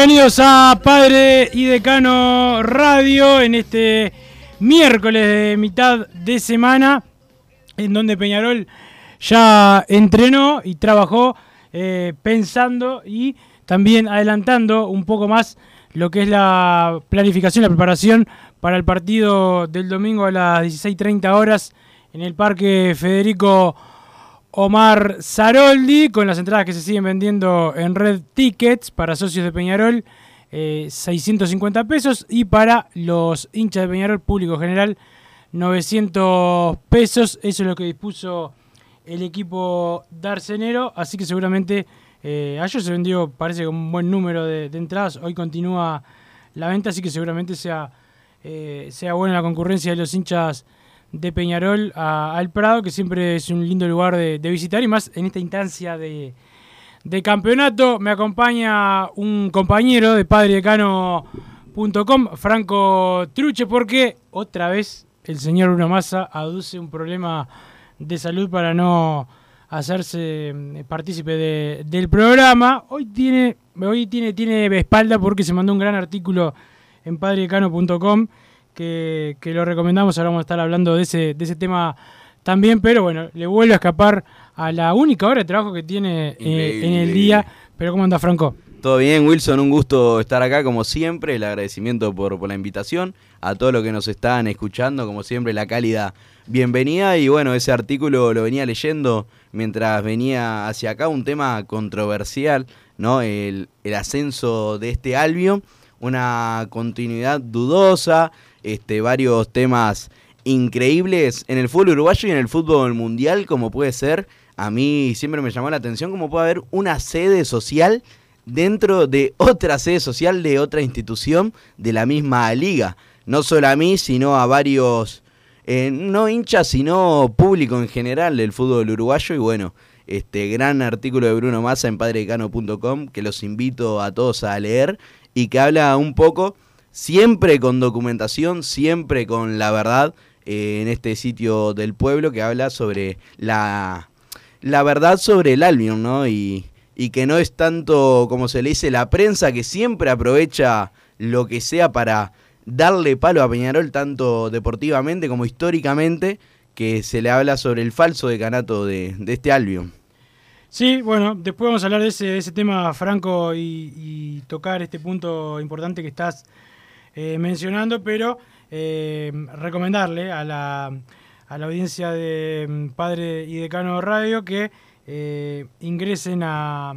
Bienvenidos a Padre y Decano Radio en este miércoles de mitad de semana, en donde Peñarol ya entrenó y trabajó eh, pensando y también adelantando un poco más lo que es la planificación, la preparación para el partido del domingo a las 16.30 horas en el Parque Federico Omar Zaroldi, con las entradas que se siguen vendiendo en Red Tickets para socios de Peñarol, eh, 650 pesos, y para los hinchas de Peñarol, público general, 900 pesos. Eso es lo que dispuso el equipo Darcenero, así que seguramente eh, ayer se vendió, parece, con un buen número de, de entradas, hoy continúa la venta, así que seguramente sea, eh, sea buena la concurrencia de los hinchas de Peñarol a- al Prado, que siempre es un lindo lugar de, visitar y más en esta instancia de, de campeonato. Me acompaña un compañero de padredecano.com, Franco Truche, porque otra vez el señor Bruno Massa aduce un problema de salud para no hacerse mm, partícipe de- del programa. Hoy tiene, hoy tiene, tiene espalda porque se mandó un gran artículo en padredecano.com que, que lo recomendamos. Ahora vamos a estar hablando de ese, de ese tema también, pero bueno, le vuelve a escapar a la única hora de trabajo que tiene eh, en el día. Pero ¿cómo anda Franco? Todo bien, Wilson, un gusto estar acá como siempre, el agradecimiento por, por la invitación, a todos los que nos están escuchando, como siempre, la cálida bienvenida y bueno, ese artículo lo venía leyendo mientras venía hacia acá, un tema controversial, ¿no? El, el ascenso de este Albion, una continuidad dudosa, este, varios temas increíbles en el fútbol uruguayo y en el fútbol mundial, como puede ser, a mí siempre me llamó la atención, como puede haber una sede social dentro de otra sede social de otra institución de la misma liga. No solo a mí, sino a varios, eh, no hinchas, sino público en general del fútbol uruguayo. Y bueno, este gran artículo de Bruno Massa en padredecano.com que los invito a todos a leer y que habla un poco, siempre con documentación, siempre con la verdad, eh, en este sitio del pueblo que habla sobre la, la verdad sobre el Albion, ¿no? Y, y que no es tanto, como se le dice, la prensa que siempre aprovecha lo que sea para darle palo a Peñarol, tanto deportivamente como históricamente, que se le habla sobre el falso decanato de, de este Albion. Sí, bueno, después vamos a hablar de ese, ese tema, Franco, y tocar este punto importante que estás eh, mencionando, pero eh, recomendarle a la, a la audiencia de mm, Padre y Decano Radio que eh, ingresen a,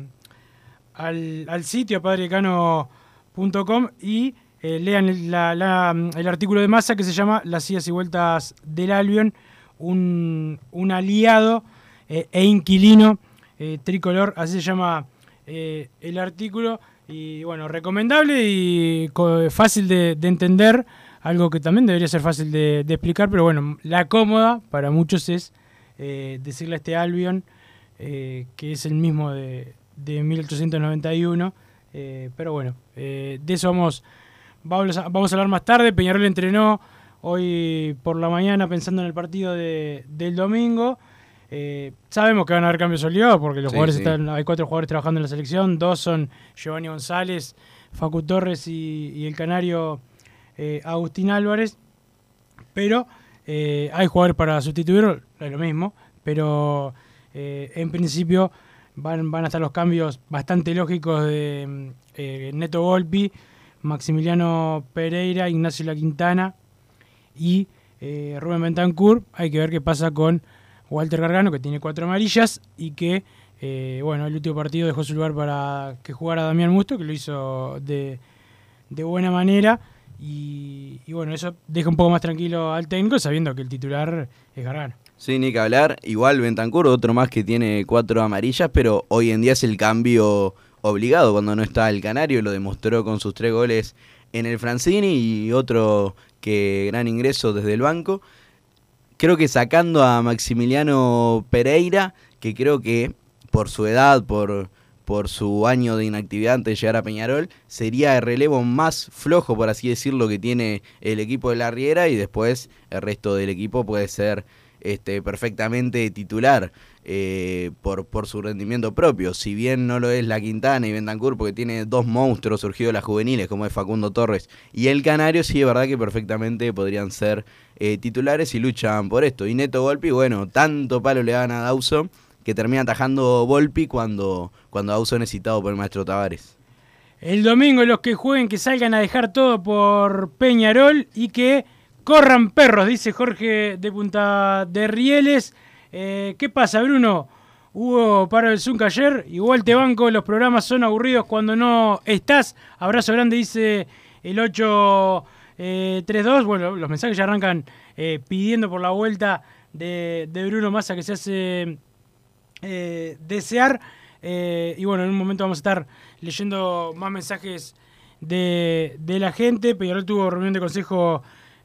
al, sitio padredecano.com y lean la- la- el artículo de masa que se llama Las idas y vueltas del Albion, un, un aliado e inquilino tricolor, así se llama el artículo. Y bueno, recomendable y fácil de, de entender, algo que también debería ser fácil de, explicar, pero bueno, la cómoda para muchos es eh, decirle a este Albion eh, que es el mismo de, de 1891. eh, pero bueno, eh, de eso vamos, vamos, a, vamos a hablar más tarde. Peñarol entrenó hoy por la mañana pensando en el partido de- del domingo. Eh, sabemos que van a haber cambios obligados porque los Sí, jugadores sí. están, hay cuatro jugadores trabajando en la selección, dos son Giovanni González, Facu Torres y, y el canario eh, Agustín Álvarez, pero eh, hay jugadores para sustituirlo, es lo mismo, pero en principio van, van a estar los cambios bastante lógicos de Neto Volpi, Maximiliano Pereira, Ignacio La Quintana y Rubén Bentancur. Hay que ver qué pasa con Walter Gargano, que tiene cuatro amarillas y que, eh, bueno, el último partido dejó su lugar para que jugara Damián Musto, que lo hizo de, de buena manera. Y, y bueno, eso deja un poco más tranquilo al técnico, sabiendo que el titular es Gargano. Sí, ni que hablar. Igual Bentancur, otro más que tiene cuatro amarillas, pero hoy en día es el cambio obligado cuando no está el Canario. Lo demostró con sus tres goles en el Francini y otro que gran ingreso desde el banco. Creo que sacando a Maximiliano Pereira, que creo que por su edad, por, por su año de inactividad antes de llegar a Peñarol, sería el relevo más flojo, por así decirlo, que tiene el equipo de la Riera y después el resto del equipo puede ser este, perfectamente titular eh, por, por su rendimiento propio. Si bien no lo es la Quintana y Bentancur, porque tiene dos monstruos surgidos de las juveniles, como es Facundo Torres y el Canario, sí es verdad que perfectamente podrían ser eh, titulares y luchan por esto. Y Neto Volpi, bueno, tanto palo le dan a Dawson que termina atajando Volpi cuando, cuando Dawson es citado por el maestro Tavares. El domingo los que jueguen que salgan a dejar todo por Peñarol y que corran perros, dice Jorge de Punta de Rieles. Eh, ¿Qué pasa, Bruno? Hubo paro del Zunca ayer, igual te banco, los programas son aburridos cuando no estás. Abrazo grande, dice el 832. bueno, los mensajes ya arrancan eh, pidiendo por la vuelta de, Bruno Massa que se hace eh, desear. Eh, y bueno, en un momento vamos a estar leyendo más mensajes de, de la gente. Peñarol tuvo reunión de consejo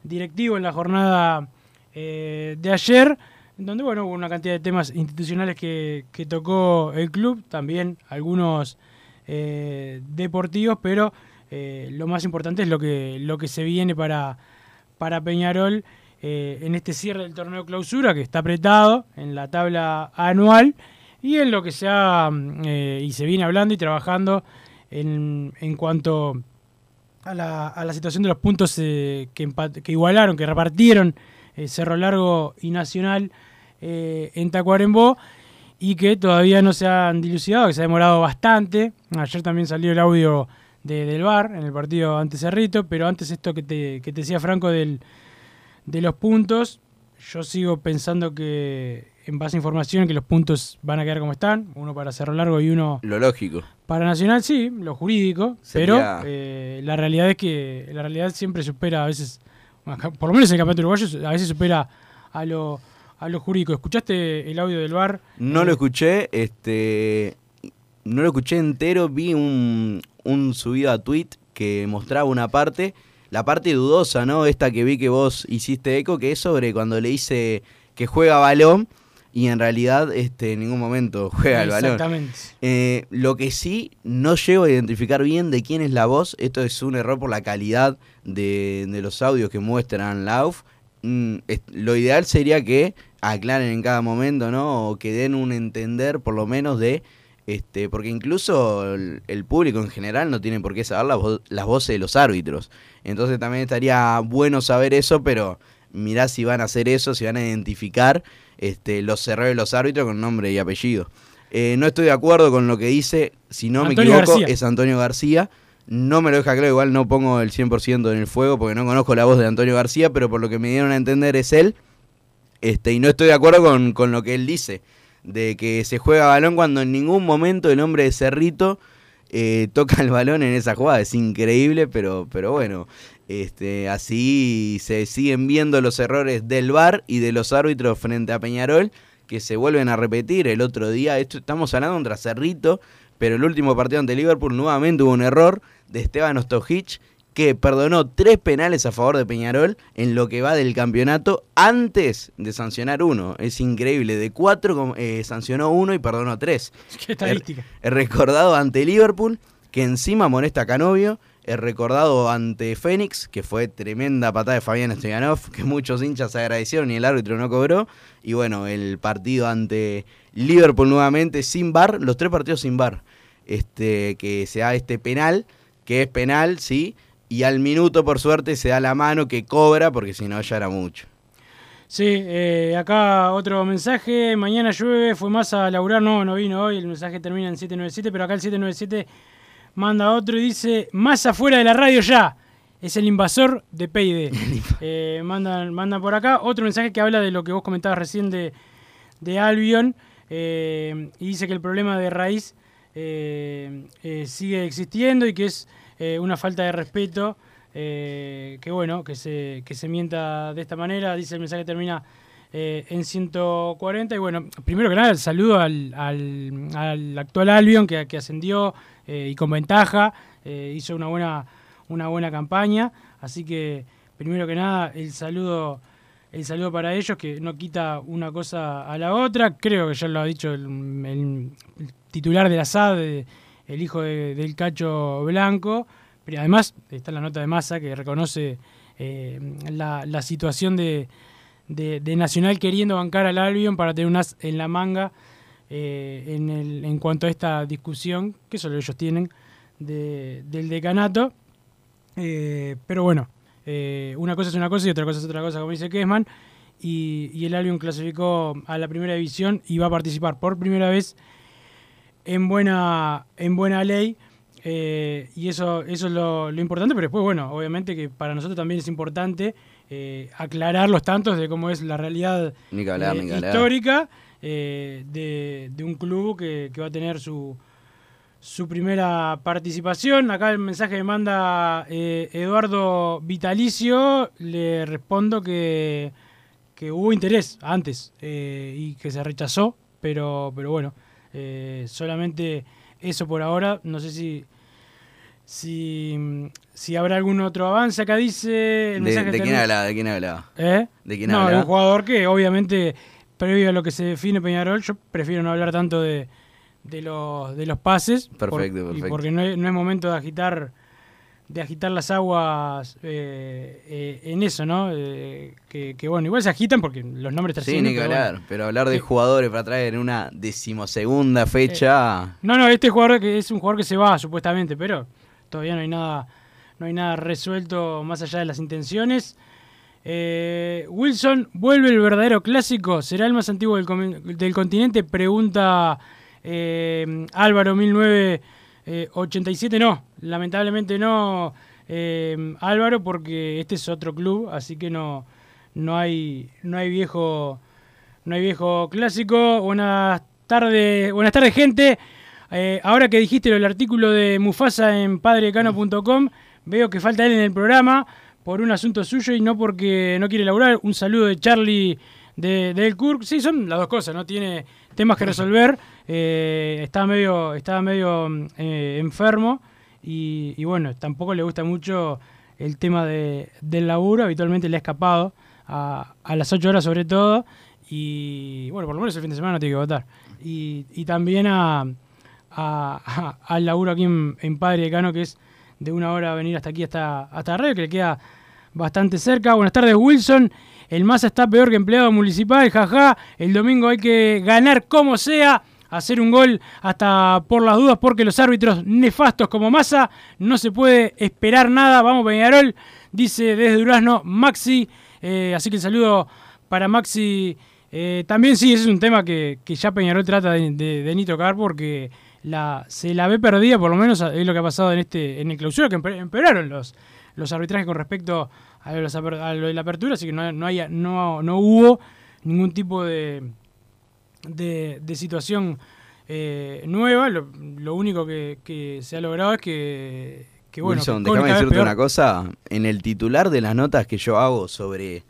directivo en la jornada eh, de ayer, donde bueno, hubo una cantidad de temas institucionales que, que tocó el club, también algunos eh, deportivos, pero eh, lo más importante es lo que, lo que se viene para, para Peñarol en este cierre del torneo clausura, que está apretado en la tabla anual, y en lo que se ha mm, y se viene hablando y trabajando en, en cuanto a la, a la situación de los puntos eh, que, que igualaron, que repartieron eh, Cerro Largo y Nacional eh, en Tacuarembó y que todavía no se han dilucidado, que se ha demorado bastante. Ayer también salió el audio de- del VAR en el partido ante Cerrito, pero antes esto que te, que te decía Franco del, de los puntos, yo sigo pensando que en base a información que los puntos van a quedar como están, uno para Cerro Largo y uno Lo lógico. para Nacional sí, lo jurídico, Sería- pero eh, la realidad es que la realidad siempre supera a veces, por lo menos en el campeonato uruguayo, a veces supera a lo, a lo jurídico. ¿Escuchaste el audio del bar? No lo escuché, este. No lo escuché entero, vi un, un subido a tweet que mostraba una parte, la parte dudosa, ¿no? Esta que vi que vos hiciste eco, que es sobre cuando le dice que juega balón y en realidad este, en ningún momento juega el balón. Exactamente. Eh, lo que sí, no llego a identificar bien de quién es la voz. Esto es un error por la calidad de, de los audios que muestran la UF. Mm, es- lo ideal sería que aclaren en cada momento, ¿no? O que den un entender, por lo menos, de Este, porque incluso el, el público en general no tiene por qué saber las, vo- las voces de los árbitros. Entonces también estaría bueno saber eso, pero mirá si van a hacer eso, si van a identificar este, los errores de los árbitros con nombre y apellido. Eh, no estoy de acuerdo con lo que dice, si no Antonio me equivoco, García. es Antonio García. No me lo deja claro, igual no pongo el 100% en el fuego porque no conozco la voz de Antonio García, pero por lo que me dieron a entender es él. Este, y no estoy de acuerdo con, con lo que él dice, de que se juega balón cuando en ningún momento el hombre de Cerrito eh, toca el balón en esa jugada. Es increíble, pero, pero bueno, este, así se siguen viendo los errores del VAR y de los árbitros frente a Peñarol, que se vuelven a repetir el otro día. Esto, estamos hablando contra Cerrito, pero el último partido ante Liverpool nuevamente hubo un error de Esteban Ostojic que perdonó tres penales a favor de Peñarol en lo que va del campeonato antes de sancionar uno. Es increíble, de cuatro eh, sancionó uno y perdonó tres. Qué estadística. El recordado ante Liverpool, que encima molesta a Canovio. El recordado ante Fénix, que fue tremenda patada de Fabián Stoyanov, que muchos hinchas agradecieron y el árbitro no cobró. Y bueno, el partido ante Liverpool nuevamente sin bar, los tres partidos sin bar. Este, que se da este penal, que es penal, sí. Y al minuto, por suerte, se da la mano que cobra, porque si no ya era mucho. Sí, eh, acá otro mensaje. Mañana llueve, fue más a laburar. No, no vino hoy. El mensaje termina en 797, pero acá el 797 manda otro y dice: Más afuera de la radio ya. Es el invasor de PID. eh, mandan, mandan por acá. Otro mensaje que habla de lo que vos comentabas recién de, de Albion. eh, y dice que el problema de raíz eh, sigue existiendo y que es una falta de respeto. que bueno, que se, que se mienta de esta manera. Dice el mensaje termina eh, en 140. Y bueno, primero que nada, el saludo al, al, al actual Albion que, que ascendió eh, y con ventaja. eh, hizo una buena, una buena campaña. Así que, primero que nada, el saludo. El saludo para ellos, que no quita una cosa a la otra. Creo que ya lo ha dicho el, titular de la SAD, el hijo de- del Cacho Blanco. Pero además está la nota de masa que reconoce eh, la, la situación de, de- de Nacional queriendo bancar al Albion para tener un as en la manga eh, en, el- en cuanto a esta discusión que solo ellos tienen de- del decanato. Eh, pero bueno, eh, una cosa es una cosa y otra cosa es otra cosa, como dice Kessman. Y, y el Albion clasificó a la primera división y va a participar por primera vez en buena, en buena ley. eh, y eso, eso es lo, lo importante, pero después, bueno, obviamente que para nosotros también es importante eh, aclarar los tantos de cómo es la realidad eh, histórica eh, de, de un club que, que va a tener su, su primera participación. Acá el mensaje me manda eh, Eduardo Vitalicio. Le respondo que, que hubo interés antes eh, y que se rechazó, pero, pero bueno, solamente eso por ahora. No sé si, si, si habrá algún otro avance. Acá dice... El ¿De, mensaje de quién hablaba? ¿De quién hablaba? ¿Eh? ¿De quién no, hablaba? un jugador que obviamente, previo a lo que se define Peñarol, yo prefiero no hablar tanto de, de, los, de los pases. Perfecto, perfecto. porque no es, no es momento de agitar de agitar las aguas eh, eh, en eso, ¿no? Eh, que, que, bueno, igual se agitan porque los nombres Sí, trascienden, ni que pero hablar. bueno. Pero hablar de Sí. jugadores para traer en una decimosegunda fecha. No, no, este jugador que es un jugador que se va supuestamente, pero todavía no hay nada, no hay nada resuelto más allá de las intenciones. Eh, Wilson vuelve el verdadero clásico, será el más antiguo del, continente, pregunta eh, Álvaro 1987. No, lamentablemente no, eh, Álvaro, porque este es otro club, así que no, no hay, no hay viejo, no hay viejo clásico. Buenas tardes, buenas tardes, gente. Eh, ahora que dijiste del artículo de Mufasa en padrecano.com, veo que falta él en el programa por un asunto suyo y no porque no quiere laburar. Un saludo de Charlie de, del Kirk. Sí, son las dos cosas, ¿no? Tiene temas que resolver. Eh, estaba medio, estaba medio eh, enfermo y, y bueno, tampoco le gusta mucho el tema de, del laburo. Habitualmente le ha escapado a, a las 8 horas sobre todo. Y bueno, por lo menos el fin de semana no tiene que votar. Y, y también a, a- al laburo aquí en, en Padre Decano, que es de una hora venir hasta aquí, hasta, hasta que le queda bastante cerca. Buenas tardes, Wilson. El Massa está peor que empleado municipal, jaja. El domingo hay que ganar como sea. hacer un gol hasta por las dudas porque los árbitros nefastos como Massa no se puede esperar nada. Vamos Peñarol, dice desde Durazno Maxi. Eh, así que el saludo para Maxi. Eh, también sí, ese es un tema que, que ya Peñarol trata de, de- ni tocar porque la, se la ve perdida, por lo menos es lo que ha pasado en este en el clausura, que empe- empeoraron los, los arbitrajes con respecto a, a lo de la apertura, así que no, no, haya- no, no hubo ningún tipo de, de, de situación eh, nueva. Lo, lo único que, que se ha logrado es que, que bueno, Wilson, que déjame decirte una cosa. En el titular de las notas que yo hago sobre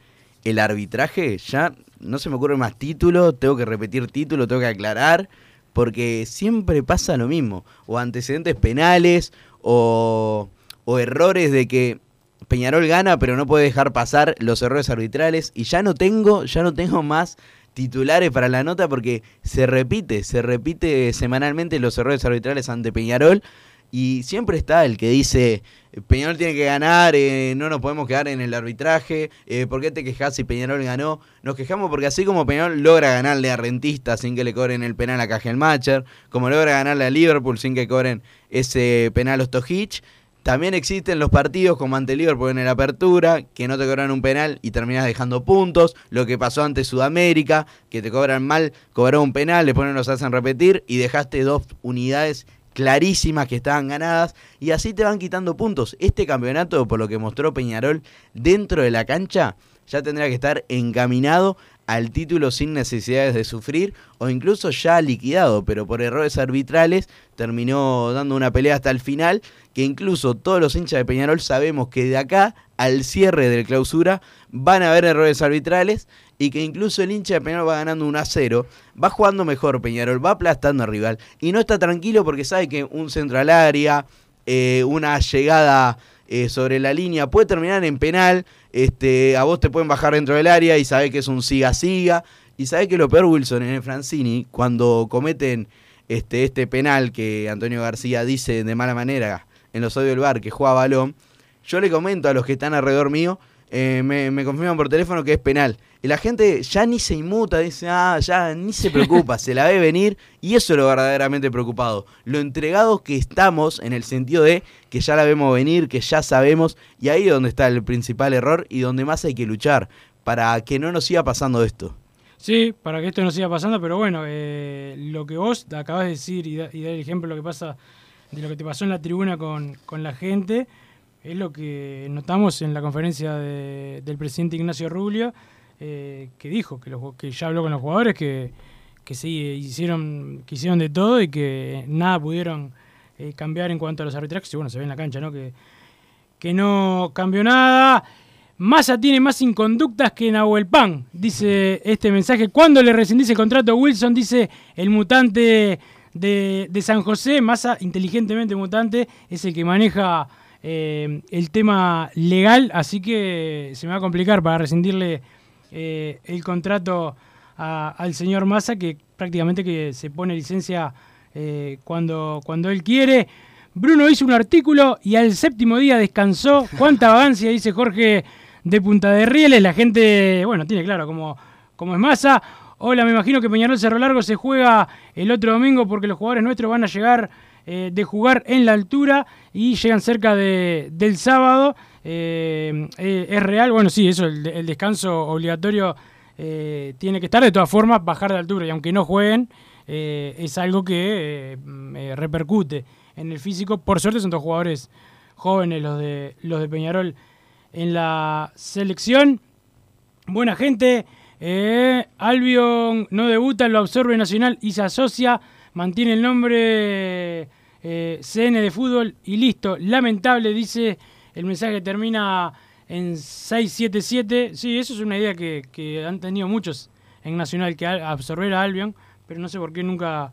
el arbitraje, ya no se me ocurre más título, tengo que repetir título, tengo que aclarar, porque siempre pasa lo mismo. O antecedentes penales, o, o errores de que Peñarol gana, pero no puede dejar pasar los errores arbitrales. Y ya no tengo, ya no tengo más titulares para la nota porque se repite, se repite semanalmente los errores arbitrales ante Peñarol. Y siempre está el que dice, Peñarol tiene que ganar, eh, no nos podemos quedar en el arbitraje, eh, ¿por qué te quejas si Peñarol ganó? Nos quejamos porque así como Peñarol logra ganarle a Rentista sin que le cobren el penal a Cajelmacher, como logra ganarle a Liverpool sin que cobren ese penal a Ostojic, también existen los partidos como ante Liverpool en el Apertura, que no te cobran un penal y terminas dejando puntos. Lo que pasó ante Sudamérica, que te cobran mal, cobraron un penal, después no los hacen repetir y dejaste dos unidades clarísimas que estaban ganadas y así te van quitando puntos. Este campeonato, por lo que mostró Peñarol dentro de la cancha, ya tendrá que estar encaminado al título sin necesidades de sufrir o incluso ya liquidado, pero por errores arbitrales terminó dando una pelea hasta el final, que incluso todos los hinchas de Peñarol sabemos que de acá al cierre del clausura van a haber errores arbitrales y que incluso el hincha de Peñarol va ganando 1 a 0, va jugando mejor Peñarol, va aplastando al rival y no está tranquilo porque sabe que un centro al área, eh, una llegada eh, sobre la línea puede terminar en penal, este, a vos te pueden bajar dentro del área y sabés que es un siga-siga. Y sabés que lo peor, Wilson, en el Francini, cuando cometen este, este penal que Antonio García dice de mala manera en los audios del bar que juega balón, yo le comento a los que están alrededor mío, eh, me, me confirman por teléfono que es penal. Y la gente ya ni se inmuta, dice, ah, ya ni se preocupa, se la ve venir. Y eso es lo verdaderamente preocupado. Lo entregados que estamos en el sentido de que ya la vemos venir, que ya sabemos. Y ahí es donde está el principal error y donde más hay que luchar para que no nos siga pasando esto. Sí, para que esto no siga pasando, pero bueno, eh, lo que vos acabas de decir y, da- y dar el ejemplo de lo que pasa, de lo que te pasó en la tribuna con, con la gente, es lo que notamos en la conferencia de- del presidente Ignacio Rubio, eh, que dijo que, los que ya habló con los jugadores, que, que sí, hicieron, que hicieron de todo y que nada pudieron eh, cambiar en cuanto a los arbitrajes, y bueno, se ve en la cancha, ¿no? Que, que no cambió nada. Massa tiene más inconductas que Nahuel Pan, dice este mensaje. Cuando le rescindís el contrato a Wilson, dice el mutante de, de San José, Massa, inteligentemente mutante, es el que maneja eh, el tema legal, así que se me va a complicar para rescindirle eh, el contrato a- al señor Massa, que prácticamente que se pone licencia eh, cuando, cuando él quiere. Bruno hizo un artículo y al séptimo día descansó. Cuánta vagancia, dice Jorge de Punta de Rieles. La gente, bueno, tiene claro cómo, cómo es Massa. Hola, me imagino que Peñarol Cerro Largo se juega el otro domingo porque los jugadores nuestros van a llegar eh, de jugar en la altura y llegan cerca de- del sábado. Eh, eh, es real, bueno, sí, eso, el, descanso obligatorio eh, tiene que estar. De todas formas, bajar de altura y aunque no jueguen, es algo que repercute en el físico. Por suerte son dos jugadores jóvenes los de, los de Peñarol en la selección. Buena gente. Albion no debuta, lo absorbe Nacional y se asocia. Mantiene el nombre CN de fútbol y listo. Lamentable, dice el mensaje termina en 677. Sí, eso es una idea que, que han tenido muchos en Nacional, que absorber a Albion, pero no sé por qué nunca,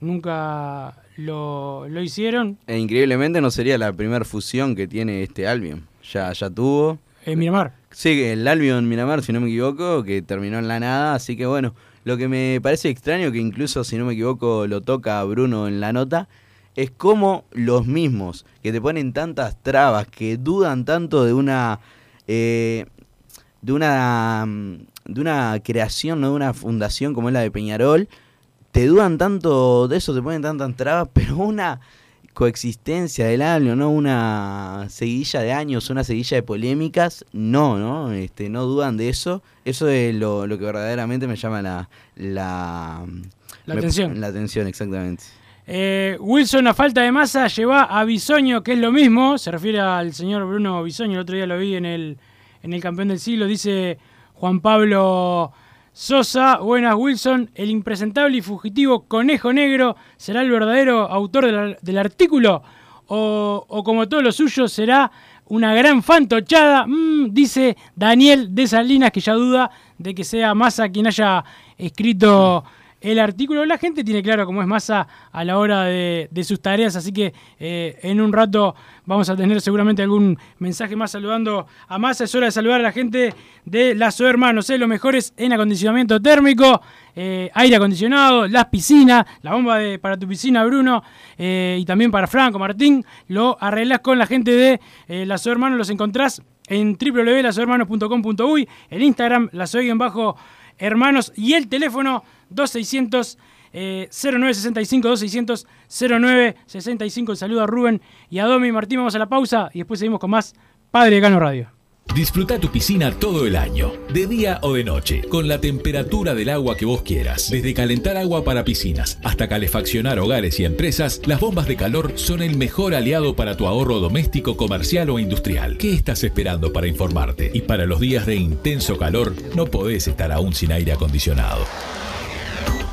nunca lo, lo hicieron. E increíblemente no sería la primera fusión que tiene este Albion. Ya, ya tuvo. En Miramar. Sí, el Albion Miramar, si no me equivoco, que terminó en la nada. Así que bueno, lo que me parece extraño, que incluso si no me equivoco lo toca Bruno en la nota, es como los mismos que te ponen tantas trabas, que dudan tanto de una. eh, de una. mm, de una creación, ¿no? de una fundación como es la de Peñarol, te dudan tanto de eso, te ponen tantas trabas, pero una coexistencia del año, ¿no? Una seguidilla de años, una seguidilla de polémicas, no, ¿no? Este, no dudan de eso. Eso es lo, lo que verdaderamente me llama la... La, La me- atención. La atención, exactamente. Eh, Wilson, a falta de masa, lleva a Bisoño, que es lo mismo. Se refiere al señor Bruno Bisoño. El otro día lo vi en el, en el campeón del siglo. Dice Juan Pablo Sosa. Buenas, Wilson. El impresentable y fugitivo Conejo Negro será el verdadero autor del, del artículo. O, como todo lo suyo, será una gran fantochada. Mm, dice Daniel de Salinas, que ya duda de que sea Massa quien haya escrito el artículo. La gente tiene claro cómo es Massa a la hora de, sus tareas, así que eh, en un rato vamos a tener seguramente algún mensaje más saludando a Massa. Es hora de saludar a la gente de las Hermanos, ¿eh? los mejores en acondicionamiento térmico, eh, aire acondicionado, las piscinas, la bomba de, para tu piscina, Bruno, eh, y también para Franco, Martín. Lo arreglás con la gente de las Hermanos, los encontrás en www.lasohermanos.com.uy, el Instagram, las bajo hermanos y el teléfono 2600 eh, 0965 2600 0965. Saludo a Rubén y a Domi. Martín, vamos a la pausa y después seguimos con más Padre Cano Radio. Disfruta tu piscina todo el año, de día o de noche, con la temperatura del agua que vos quieras. Desde calentar agua para piscinas hasta calefaccionar hogares y empresas, las bombas de calor son el mejor aliado para tu ahorro doméstico, comercial o industrial. ¿Qué estás esperando para informarte? Y para los días de intenso calor, no podés estar aún sin aire acondicionado.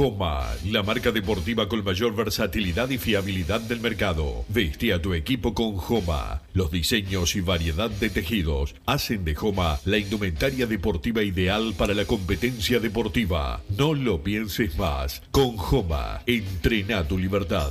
Joma, la marca deportiva con mayor versatilidad y fiabilidad del mercado. Vestí a tu equipo con Joma. Los diseños y variedad de tejidos hacen de Joma la indumentaria deportiva ideal para la competencia deportiva. No lo pienses más. Con Joma, entrena tu libertad.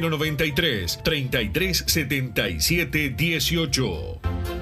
093 3377 18.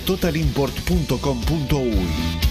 totalimport.com.uy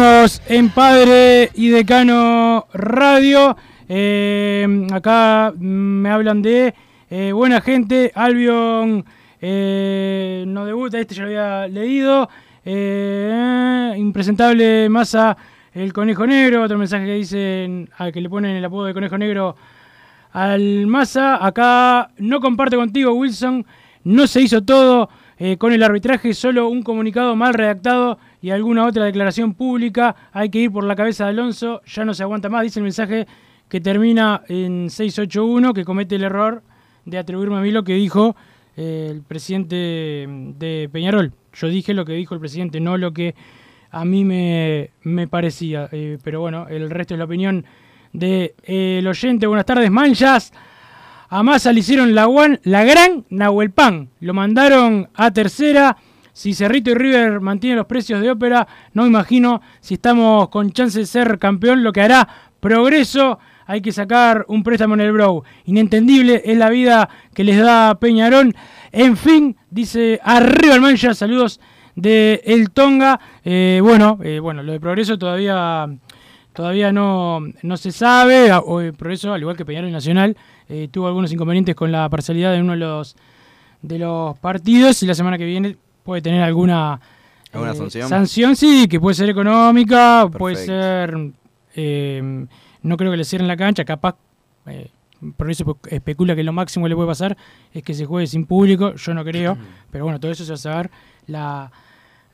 En Padre y Decano Radio. Eh, acá me hablan de eh, buena gente. Albion eh, no debuta, este ya lo había leído. Impresentable Massa, el conejo negro. Otro mensaje que dicen al que le ponen el apodo de conejo negro al Massa. Acá no comparte contigo, Wilson. No se hizo todo con el arbitraje, solo un comunicado mal redactado y alguna otra declaración pública. Hay que ir por la cabeza de Alonso, ya no se aguanta más. Dice el mensaje que termina en 681, que comete el error de atribuirme a mí lo que dijo eh, el presidente de Peñarol. Yo dije lo que dijo el presidente, no lo que a mí me, me parecía. Eh, pero bueno, el resto es la opinión del de, el oyente. Buenas tardes, manchas. A Massa le hicieron la, guan- la gran Nahuelpan. Lo mandaron a tercera. Si Cerrito y River mantienen los precios de ópera, no imagino si estamos con chance de ser campeón, lo que hará progreso. Hay que sacar un préstamo en el Brow. Inentendible es la vida que les da Peñarol. En fin, dice arriba el mancha. Saludos de El Tonga. Eh, bueno, eh, bueno, lo de progreso todavía todavía no, no se sabe. O, eh, Progreso, al igual que Peñarol Nacional, tuvo algunos inconvenientes con la parcialidad de uno de los, de los partidos y la semana que viene puede tener alguna ¿Alguna eh, sanción? sanción, sí, que puede ser económica, puede ser... eh, no creo que le cierren la cancha, capaz... eh, por eso especula que lo máximo que le puede pasar es que se juegue sin público, yo no creo, pero bueno, todo eso se va a saber la,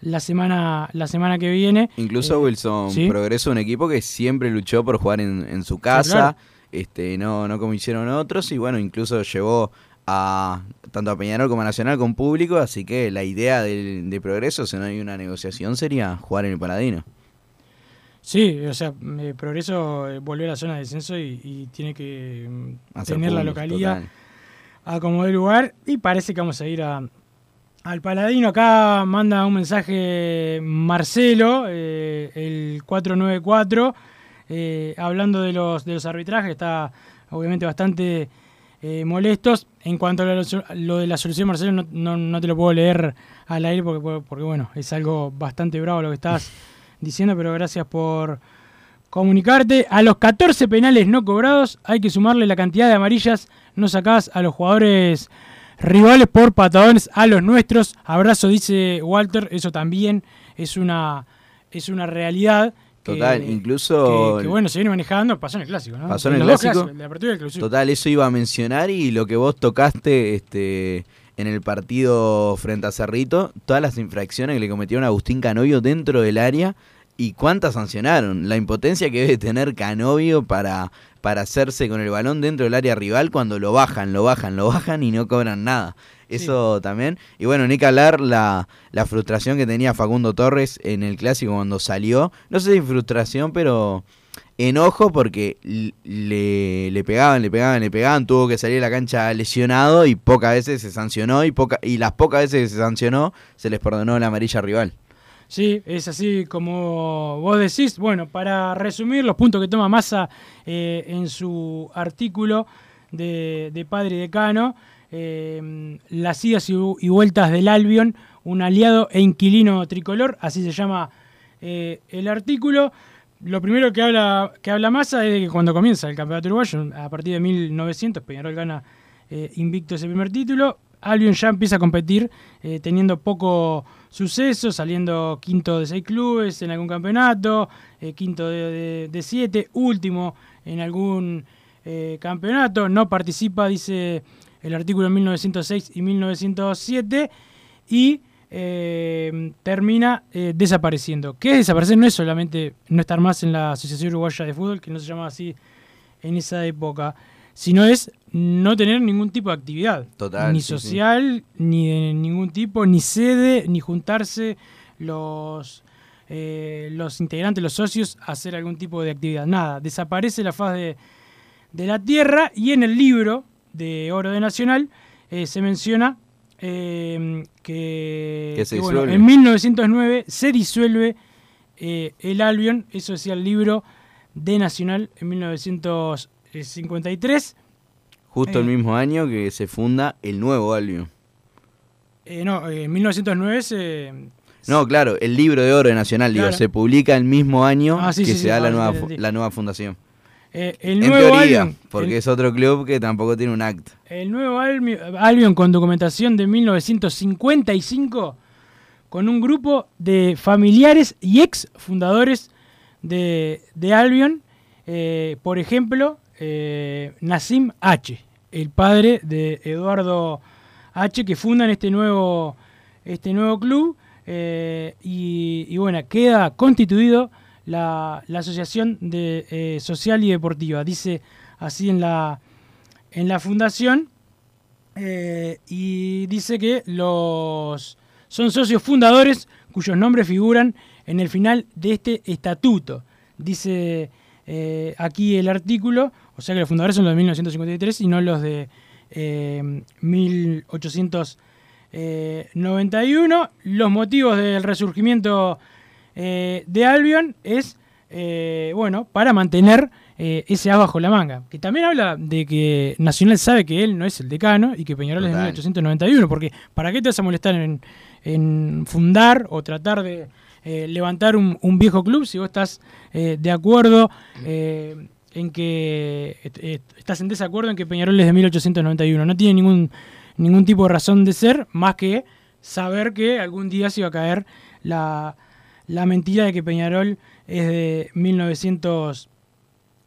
la semana la semana que viene. Incluso Eh, Wilson ¿sí? Progreso, un equipo que siempre luchó por jugar en, en su casa, claro. este, no, no como hicieron otros, y bueno, incluso llevó a tanto a Peñarol como a Nacional con público, así que la idea de, Progreso, si no hay una negociación, sería jugar en el Paladino. Sí, o sea, eh, Progreso eh, volvió a la zona de descenso y, y tiene que mm, Hacer tener la localidad a como de lugar y parece que vamos a ir a, al Paladino. Acá manda un mensaje Marcelo, eh, el 494, eh, hablando de los, de los arbitrajes, está obviamente bastante eh, molestos. En cuanto a lo, lo de la solución, Marcelo, no, no- no te lo puedo leer al aire porque, porque, bueno, es algo bastante bravo lo que estás diciendo, pero gracias por comunicarte. A los 14 penales no cobrados hay que sumarle la cantidad de amarillas no sacadas a los jugadores rivales por patadones a los nuestros. Abrazo, dice Walter, eso también es una, es una realidad. Que- Total, incluso que, que, bueno, se viene manejando, pasó en el clásico, ¿no? Pasó en el los dos clásico. la apertura y el. Total, eso iba a mencionar y lo que vos tocaste este, en el partido frente a Cerrito, todas las infracciones que le cometieron a Agustín Canovio dentro del área y cuántas sancionaron. La impotencia que debe tener Canovio para, para hacerse con el balón dentro del área rival cuando lo bajan, lo bajan, lo bajan y no cobran nada. Eso también. Y bueno, ni que hablar la, la frustración que tenía Facundo Torres en el clásico cuando salió. No sé si frustración, pero enojo porque le, le pegaban, le pegaban, le pegaban, tuvo que salir a la cancha lesionado y pocas veces se sancionó y, poca, y las pocas veces que se sancionó se les perdonó la amarilla rival. Sí, es así como vos decís. Bueno, para resumir los puntos que toma Massa eh, en su artículo de, de Padre y Decano, eh, las idas y, vu- y vueltas del Albion, un aliado e inquilino tricolor, así se llama eh, el artículo. Lo primero que habla, que habla Massa es de que cuando comienza el campeonato uruguayo, a partir de 1900, Peñarol gana eh, invicto ese primer título. Albion ya empieza a competir eh, teniendo poco suceso, saliendo quinto de seis clubes en algún campeonato, eh, quinto de, siete, último en algún eh, campeonato. No participa, dice el artículo en 1906 y 1907, y eh, termina desapareciendo. ¿Qué es desaparecer? No es solamente no estar más en la Asociación Uruguaya de Fútbol, que no se llamaba así en esa época, sino es no tener ningún tipo de actividad. Total, Ni sí, sí. social, ni de ningún tipo, ni sede, ni juntarse los, eh, los integrantes, los socios, a hacer algún tipo de actividad. Nada, desaparece la faz de, de la tierra y en el libro de Oro de Nacional eh, se menciona eh, que, Que se que, bueno, en 1909 se disuelve eh, el Albion, eso decía el libro de Nacional en 1953. Justo el Eh. mismo año que se funda el nuevo Albion. Eh, no, eh, en 1909 se... No, claro, el libro de oro de Nacional, digo, Claro. se publica el mismo año Ah, sí, que sí, se sí, da la, nueva, la fundación. eh, el en nuevo teoría, Albion, porque el- es otro club que tampoco tiene un acta. El nuevo Albi- Albion con documentación de 1955 con un grupo de familiares y ex fundadores de, de Albion. eh, por ejemplo, eh, H., el padre de Eduardo H., que fundan este nuevo, este nuevo club. eh, y, bueno, queda constituido la, la Asociación de, eh, Social y Deportiva. Dice así en la, en la fundación eh, y dice que los son socios fundadores cuyos nombres figuran en el final de este estatuto. Dice aquí el artículo, o sea que los fundadores son los de 1953 y no los de eh, 1891. Los motivos del resurgimiento eh, de Albion es, eh, bueno, para mantener eh, ese as bajo la manga. Que también habla de que Nacional sabe que él no es el decano y que Peñarol es de Total. 1891, porque ¿para qué te vas a molestar en, en fundar o tratar de eh, levantar un, un viejo club si vos estás eh, de acuerdo eh, en que est- est- estás en desacuerdo en que Peñarol es de 1891? No tiene ningún, ningún tipo de razón de ser más que saber que algún día se iba a caer la, la mentira de que Peñarol es de 1900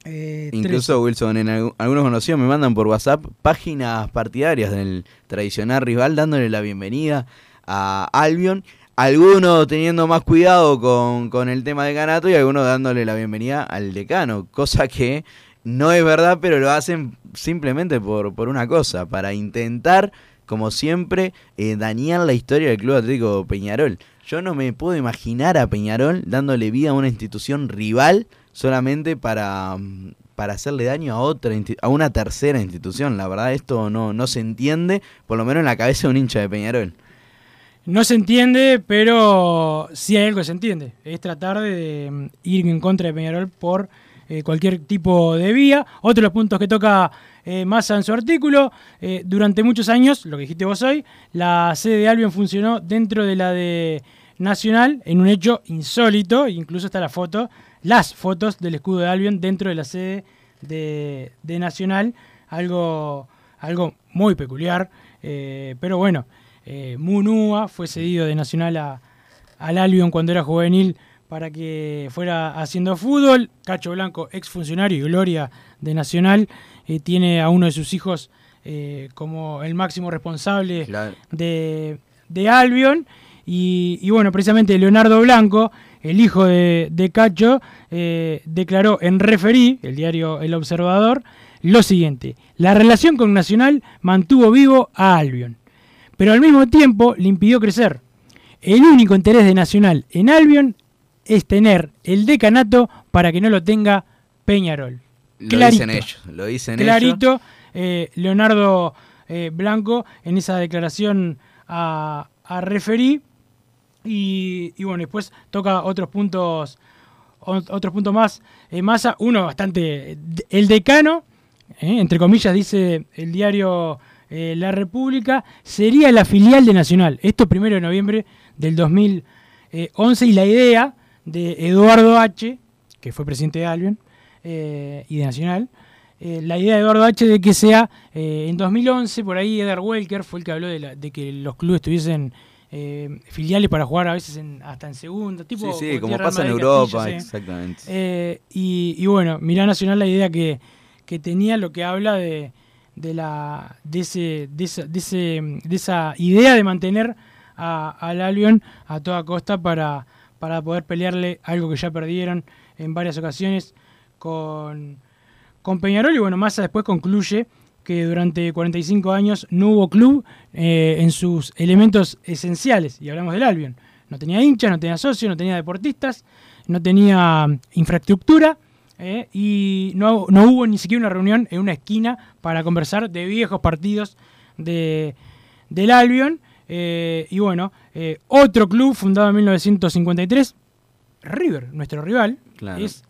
eh, Incluso Wilson, en algu- algunos conocidos me mandan por WhatsApp páginas partidarias del tradicional rival dándole la bienvenida a Albion. Algunos teniendo más cuidado con, con el tema de Canato y algunos dándole la bienvenida al decano, cosa que no es verdad, pero lo hacen simplemente por, por una cosa, para intentar, como siempre, eh, dañar la historia del Club Atlético Peñarol. Yo no me puedo imaginar a Peñarol dándole vida a una institución rival solamente para, mm, para hacerle daño a otra a una tercera institución. La verdad esto no, no se entiende, por lo menos en la cabeza de un hincha de Peñarol. No se entiende, pero sí hay algo que se entiende. Es tratar de mm, ir en contra de Peñarol por eh, cualquier tipo de vía. Otro de los puntos que toca eh, Massa en su artículo, eh, durante muchos años, lo que dijiste vos hoy, la sede de Albion funcionó dentro de la de Nacional en un hecho insólito, incluso está la foto, las fotos del escudo de Albion dentro de la sede de, de Nacional, algo, algo muy peculiar, eh, pero bueno, eh, Munúa fue cedido de Nacional a, al Albion cuando era juvenil para que fuera haciendo fútbol. Cacho Blanco, ex funcionario y gloria de Nacional, eh, tiene a uno de sus hijos eh, como el máximo responsable de, de Albion. Y, y bueno, precisamente Leonardo Blanco, el hijo de, de Cacho, eh, declaró en Referí, el diario El Observador, lo siguiente. La relación con Nacional mantuvo vivo a Albion, pero al mismo tiempo le impidió crecer. El único interés de Nacional en Albion es tener el decanato para que no lo tenga Peñarol. Lo dicen ellos, lo dicen Clarito, ellos. eh, Leonardo eh, Blanco en esa declaración a, a Referí. Y, y bueno, después toca otros puntos, otros puntos más. Eh, Massa, uno bastante. El decano, eh, entre comillas, dice el diario eh, La República, sería la filial de Nacional. Esto primero de noviembre del 2011. Y la idea de Eduardo H., que fue presidente de Albion eh, y de Nacional, eh, la idea de Eduardo H. de que sea en 2011, por ahí Edgar Welker fue el que habló de, la- de que los clubes tuviesen filiales para jugar a veces en- hasta en segunda, tipo Sí, sí, como pasa en Europa, exactamente. Y, y bueno, mirá Nacional la idea que, que tenía, lo que habla de, de, la, de, ese, de, esa, de, ese- de esa idea de mantener al Albion a toda costa para, para poder pelearle algo que ya perdieron en varias ocasiones con, con Peñarol. Y bueno, Massa después concluye que durante 45 años no hubo club eh, en sus elementos esenciales, y hablamos del Albion. No tenía hinchas, no tenía socios, no tenía deportistas, no tenía infraestructura eh, y no, no hubo ni siquiera una reunión en una esquina para conversar de viejos partidos de, del Albion. Eh, y bueno, eh, otro club fundado en 1953, River, nuestro rival, Claro. es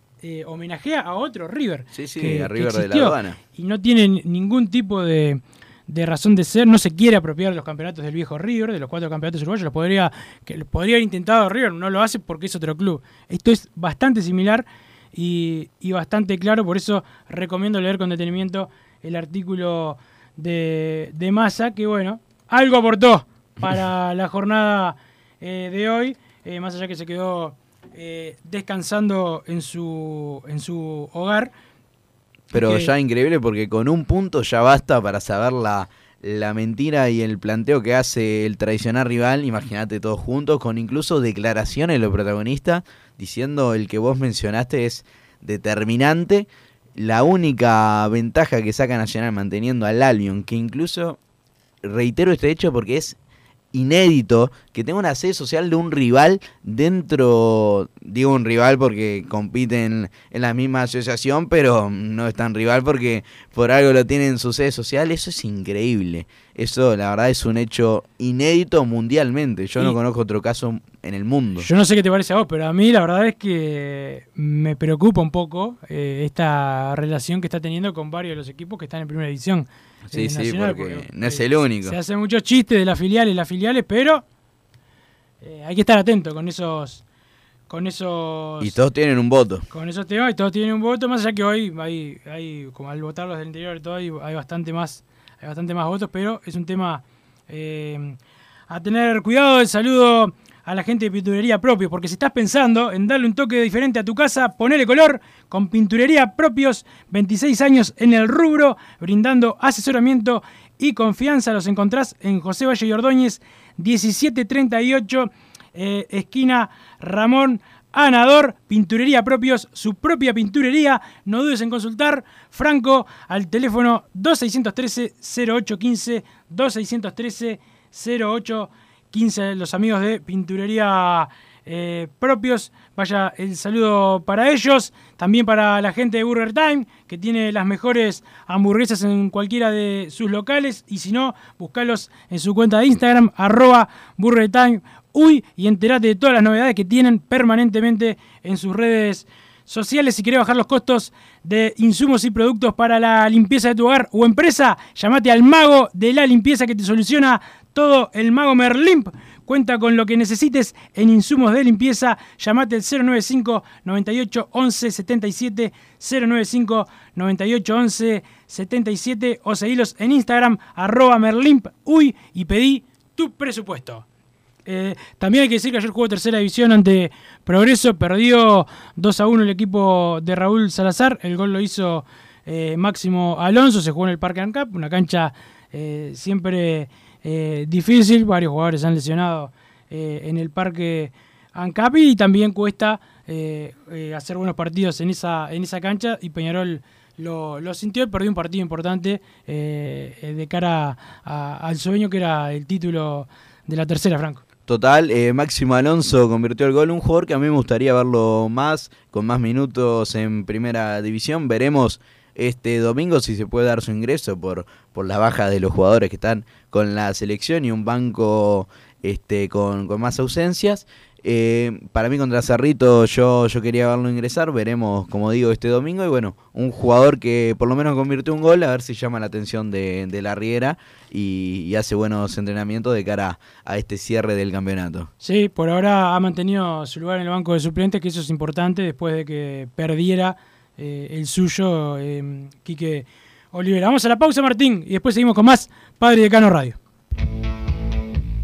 homenajea a otro River. Sí, sí, que- a que River de la Habana. Y no tiene n- ningún tipo de, de razón de ser, no se quiere apropiar de los campeonatos del viejo River, de los cuatro campeonatos uruguayos, lo podría, que lo podría haber intentado River, no lo hace porque es otro club. Esto es bastante similar y, y bastante claro, por eso recomiendo leer con detenimiento el artículo de, de Massa, que bueno, algo aportó para la jornada eh, de hoy, eh, más allá que se quedó eh, descansando en su, en su hogar. Pero que- ya increíble porque con un punto ya basta para saber la, la mentira y el planteo que hace el tradicional rival. Imagínate todos juntos, con incluso declaraciones de los protagonistas diciendo el que vos mencionaste es determinante. La única ventaja que saca Nacional manteniendo al Albion, que incluso reitero este hecho porque es inédito que tenga una sede social de un rival dentro, digo un rival porque compiten en la misma asociación, pero no es tan rival porque por algo lo tienen en su sede social, eso es increíble. Eso la verdad es un hecho inédito mundialmente. Yo no conozco otro caso en el mundo. Yo no sé qué te parece a vos, pero a mí la verdad es que me preocupa un poco eh, esta relación que está teniendo con varios de los equipos que están en primera división. Sí, eh, sí, porque no eh, es el único. Se hacen muchos chistes de las filiales, las filiales, pero eh, hay que estar atento con esos con esos Y todos tienen un voto. con esos temas y todos tienen un voto, más allá que hoy hay, hay como al votar los del interior y todo, hay, hay bastante más, hay bastante más votos, pero es un tema eh, a tener cuidado. El saludo a la gente de pinturería propio, porque si estás pensando en darle un toque diferente a tu casa, ponele color con pinturería propios, 26 años en el rubro, brindando asesoramiento y confianza. Los encontrás en José Valle y Ordóñez, 1738, eh, esquina Ramón Anador, pinturería propios, su propia pinturería. No dudes en consultar. Franco al teléfono 2613-0815, 2613-0815. Los amigos de pinturería eh, propios. Vaya el saludo para ellos. También para la gente de Burger Time, que tiene las mejores hamburguesas en cualquiera de sus locales. Y si no, buscalos en su cuenta de Instagram, arroba Burger Time Uy, y enterate de todas las novedades que tienen permanentemente en sus redes sociales. Si querés bajar los costos de insumos y productos para la limpieza de tu hogar o empresa, llamate al mago de la limpieza que te soluciona todo. El mago Merlimp cuenta con lo que necesites en insumos de limpieza. Llamate al 095 98 11 77 095 98 11 77 o seguilos en Instagram arroba merlimp uy y pedí tu presupuesto. Eh, también hay que decir que ayer jugó tercera división ante Progreso, perdió 2 a 1 el equipo de Raúl Salazar, el gol lo hizo eh, Máximo Alonso, se jugó en el Parque Ancap, una cancha eh, siempre difícil, varios jugadores han lesionado en el Parque Ancap y también cuesta hacer buenos partidos en esa, en esa cancha y Peñarol lo, sintió y perdió un partido importante de cara al sueño que era el título de la tercera, Franco. Total, eh, Máximo Alonso convirtió el gol, un jugador que a mí me gustaría verlo más, con más minutos en primera división. Veremos este domingo si se puede dar su ingreso por, por la baja de los jugadores que están con la selección y un banco este, con, con más ausencias. Eh, para mí contra Cerrito yo, yo quería verlo ingresar, veremos como digo este domingo y bueno, un jugador que por lo menos convirtió un gol, a ver si llama la atención de, la Riera y, hace buenos entrenamientos de cara a este cierre del campeonato. Sí, por ahora ha mantenido su lugar en el banco de suplentes, que eso es importante después de que perdiera eh, el suyo eh, Quique Olivera. Vamos a la pausa Martín y después seguimos con más Padre de Cano Radio.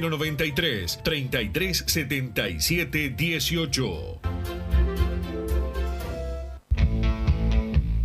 093 33 77 18.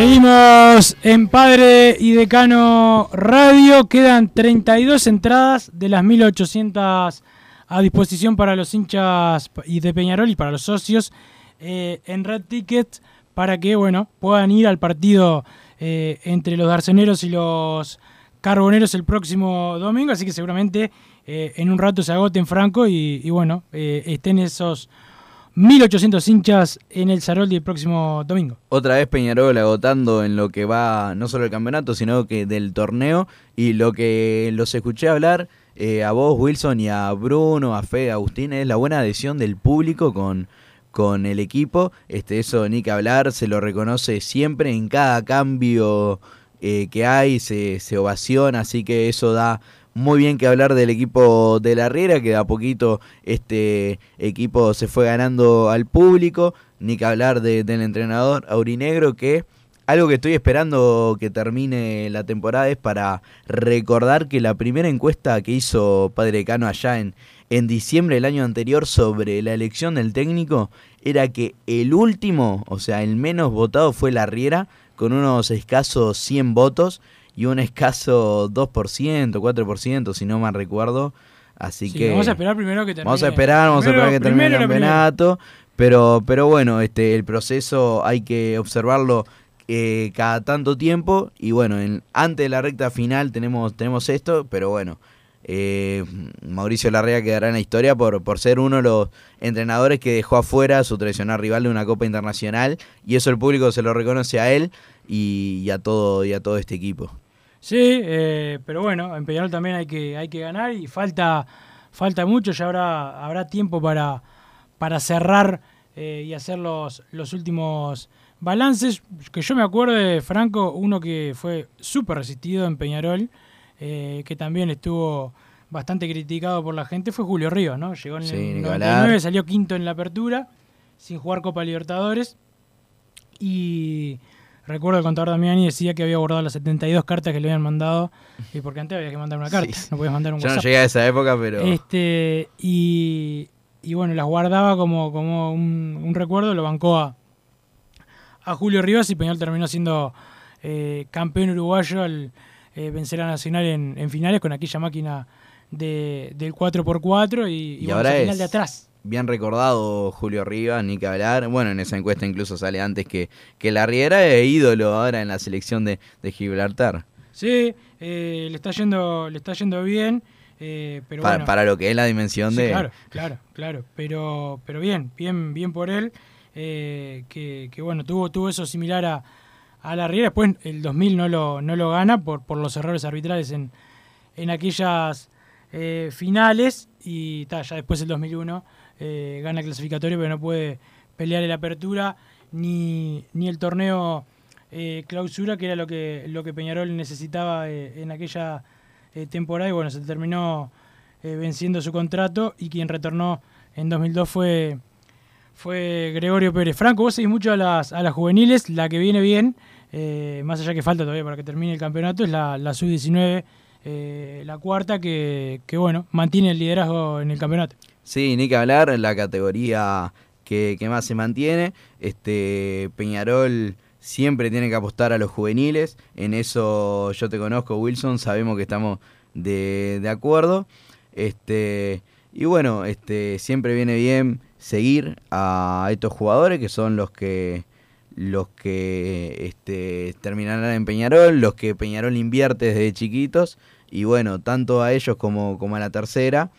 Seguimos en Padre y Decano Radio. Quedan 32 entradas de las 1800 a disposición para los hinchas y de Peñarol y para los socios eh, en Red Ticket para que bueno puedan ir al partido eh, entre los darceneros y los carboneros el próximo domingo. Así que seguramente eh, en un rato se agoten Franco y, y bueno estén esos 1800 hinchas en el Saroldi el próximo domingo. Otra vez Peñarol agotando en lo que va no solo el campeonato, sino que del torneo. Y lo que los escuché hablar eh, a vos, Wilson, y a Bruno, a Fe, a Agustín, es la buena adhesión del público con, con el equipo. Este, eso ni que hablar, se lo reconoce siempre en cada cambio eh, que hay, se, se ovaciona, así que eso da muy bien que hablar del equipo de la Riera, que de a poquito este equipo se fue ganando al público, ni que hablar de- del entrenador Aurinegro, que algo que estoy esperando que termine la temporada es para recordar que la primera encuesta que hizo Padre Cano allá en, en diciembre del año anterior sobre la elección del técnico era que el último, o sea, el menos votado fue la Riera, con unos escasos 100 votos, y un escaso 2%, 4%, si no mal recuerdo. Así Sí, que vamos a esperar primero que termine. Vamos a esperar, vamos Primero- a esperar que termine el campeonato. Pero, pero bueno, este, el proceso hay que observarlo eh, cada tanto tiempo. Y bueno, en- antes de la recta final tenemos, tenemos esto, pero bueno. eh, Mauricio Larrea quedará en la historia por, por ser uno de los entrenadores que dejó afuera a su tradicional rival de una Copa Internacional y eso el público se lo reconoce a él y, y a todo y a todo este equipo. Sí, eh, pero bueno, en Peñarol también hay que, hay que ganar y falta, falta mucho, ya habrá, habrá tiempo para, para cerrar eh, y hacer los, los últimos balances. Que yo me acuerdo de Franco, uno que fue súper resistido en Peñarol, eh, que también estuvo bastante criticado por la gente, fue Julio Ríos, ¿no? Llegó en Sí, el Nicolás. 99, salió quinto en la apertura, sin jugar Copa Libertadores. Y recuerdo el contador Damiani decía que había guardado las 72 cartas que le habían mandado, y porque antes había que mandar una carta, no podías mandar un Yo no WhatsApp. llegué a esa época, pero... Este, y, y bueno, las guardaba como, como un, un recuerdo, lo bancó a, a Julio Rivas y Peñal terminó siendo eh, campeón uruguayo al eh, vencer a Nacional en, en finales con aquella máquina de, del 4x4 y, y, Y ahora esa final es de atrás. Bien recordado Julio Rivas, ni que hablar. Bueno, en esa encuesta incluso sale antes que, que la Riera es ídolo ahora en la selección de, de Gibraltar. Sí, eh, le está yendo, le está yendo bien, eh, pero para, bueno. para lo que es la dimensión Sí, de... Claro, claro, claro. Pero, pero bien, bien, bien por él. eh, que, que, bueno, tuvo, tuvo eso similar a, a la Riera. Después el 2000 no lo, no lo gana por, por los errores arbitrales en, en aquellas eh, finales. Y ta, ya después el 2001 eh, gana clasificatorio, pero no puede pelear el apertura ni, ni el torneo eh, clausura, que era lo que, lo que Peñarol necesitaba eh, en aquella eh, temporada. Y bueno, se terminó eh, venciendo su contrato y quien retornó en 2002 fue, fue Gregorio Pérez. Franco, vos seguís mucho a las, a las juveniles, la que viene bien, eh, más allá que falta todavía para que termine el campeonato, es la sub-19, eh, la cuarta, que, que bueno, mantiene el liderazgo en el campeonato. Sí, ni que hablar, la categoría que, que más se mantiene. Este Peñarol siempre tiene que apostar a los juveniles. En eso yo te conozco, Wilson, sabemos que estamos de, de acuerdo. Este, y bueno, este, siempre viene bien seguir a estos jugadores que son los que los que este, terminarán en Peñarol, los que Peñarol invierte desde chiquitos, y bueno, tanto a ellos como, como a la tercera,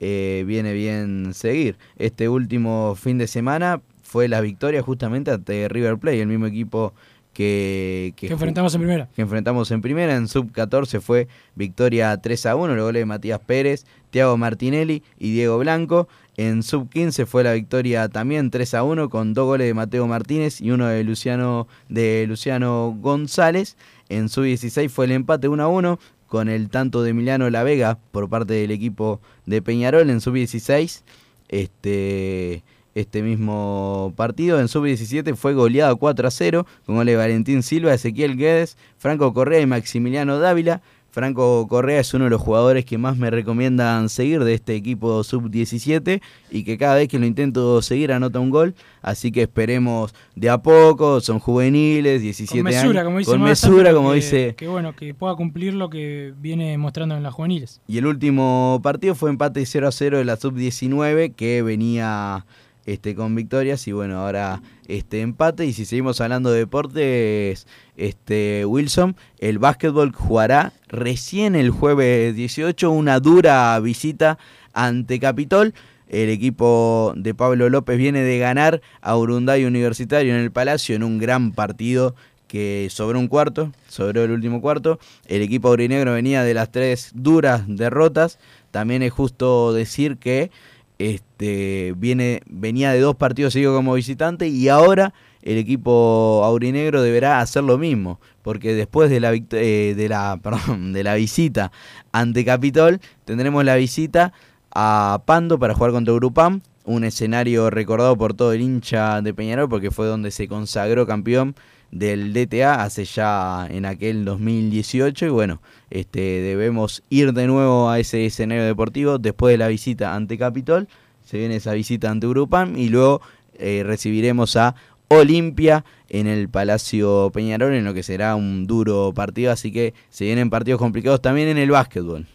eh, viene bien seguir. Este último fin de semana fue la victoria justamente ante River Plate, el mismo equipo que, Que enfrentamos en primera. que enfrentamos en primera. En sub 14 fue victoria 3 a 1, los goles de Matías Pérez, Thiago Martinelli y Diego Blanco. En sub 15 fue la victoria también 3 a 1 con dos goles de Mateo Martínez y uno de Luciano, de Luciano González. En sub 16 fue el empate 1 a 1 con el tanto de Emiliano La Vega por parte del equipo de Peñarol en sub 16. Este, este mismo partido en sub 17 fue goleado 4 a 0 con goles de Valentín Silva, Ezequiel Guedes, Franco Correa y Maximiliano Dávila. Franco Correa es uno de los jugadores que más me recomiendan seguir de este equipo sub-17 y que cada vez que lo intento seguir anota un gol. Así que esperemos de a poco, son juveniles, 17 Con mesura, años. como dice con mesura, como que- dice Que bueno, que pueda cumplir lo que viene mostrando en las juveniles. y el último partido fue empate 0 a 0 de la sub-19 que venía este, con victorias y bueno, ahora este empate. Y si seguimos hablando de deportes, este, Wilson, el básquetbol jugará recién el jueves 18 una dura visita ante Capitol. El equipo de Pablo López viene de ganar a Urunday Universitario en el Palacio en un gran partido que sobró un cuarto, sobró el último cuarto. El equipo aurinegro venía de las tres duras derrotas. También es justo decir que este, viene, venía de dos partidos seguidos como visitante y ahora el equipo aurinegro deberá hacer lo mismo, porque después de la, eh, de la, de la visita ante Capitol, tendremos la visita a Pando para jugar contra Grupam, un escenario recordado por todo el hincha de Peñarol, porque fue donde se consagró campeón del DTA hace ya en aquel 2018 y bueno, este debemos ir de nuevo a ese escenario deportivo después de la visita ante Capitol, se viene esa visita ante Grupam y luego eh, recibiremos a Olimpia en el Palacio Peñarol, en lo que será un duro partido, así que se vienen partidos complicados también en el básquetbol.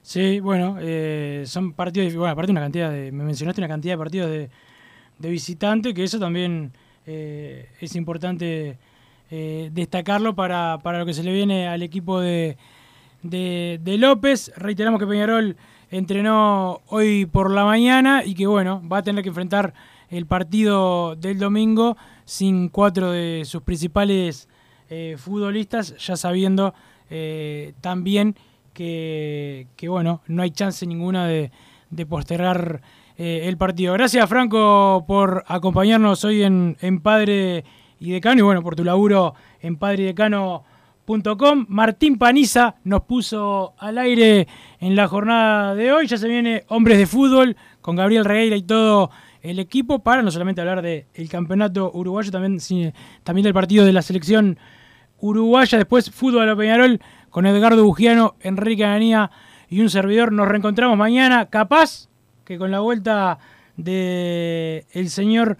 Sí, bueno, eh, son partidos, bueno, aparte una cantidad de, me mencionaste una cantidad de partidos de, de visitante, que eso también eh, es importante eh, destacarlo para, para lo que se le viene al equipo de, de, López. Reiteramos que Peñarol entrenó hoy por la mañana y que bueno, va a tener que enfrentar el partido del domingo sin cuatro de sus principales eh, futbolistas, ya sabiendo eh, también que, que, bueno, no hay chance ninguna de, de postergar el partido. Gracias Franco por acompañarnos hoy en, en Padre y Decano y bueno, por tu laburo en Decano Martín Paniza nos puso al aire en la jornada de hoy. Ya se viene Hombres de Fútbol con Gabriel Regueira y todo el equipo para no solamente hablar del campeonato uruguayo, también, también del partido de la selección uruguaya. Después Fútbol a Peñarol con Edgardo Bugiano, Enrique Ananía y un servidor. Nos reencontramos mañana, capaz que con la vuelta de el señor,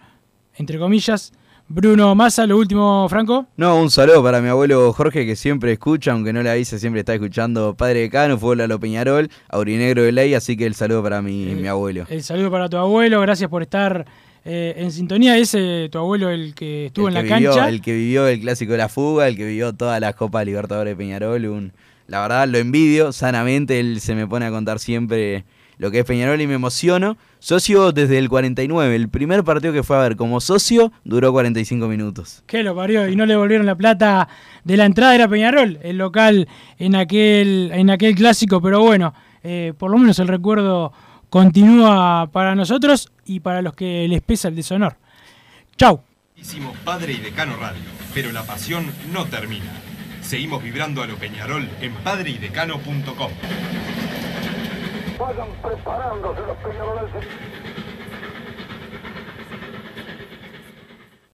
entre comillas, Bruno Massa, lo último, Franco. No, un saludo para mi abuelo Jorge que siempre escucha, aunque no le avise, siempre está escuchando Padre de Cano, Fútbol a lo Peñarol, Aurinegro de Ley, así que el saludo para mi, el, mi abuelo. El saludo para tu abuelo, gracias por estar eh, en sintonía. Ese tu abuelo, el que estuvo el en que la vivió, cancha. El que vivió el clásico de la fuga, el que vivió todas las Copas Libertadores de Peñarol. Un, la verdad lo envidio sanamente, él se me pone a contar siempre lo que es Peñarol y me emociono. Socio desde el 49, el primer partido que fue a ver como socio duró 45 minutos. Que lo parió y no le volvieron la plata de la entrada, era Peñarol, el local en aquel, en aquel clásico, pero bueno, eh, por lo menos el recuerdo continúa para nosotros y para los que les pesa el deshonor. Chau. Hicimos Padre y Decano Radio, pero la pasión no termina. Seguimos vibrando a lo Peñarol en padreidecano.com. Vayan preparándose los peñaroles.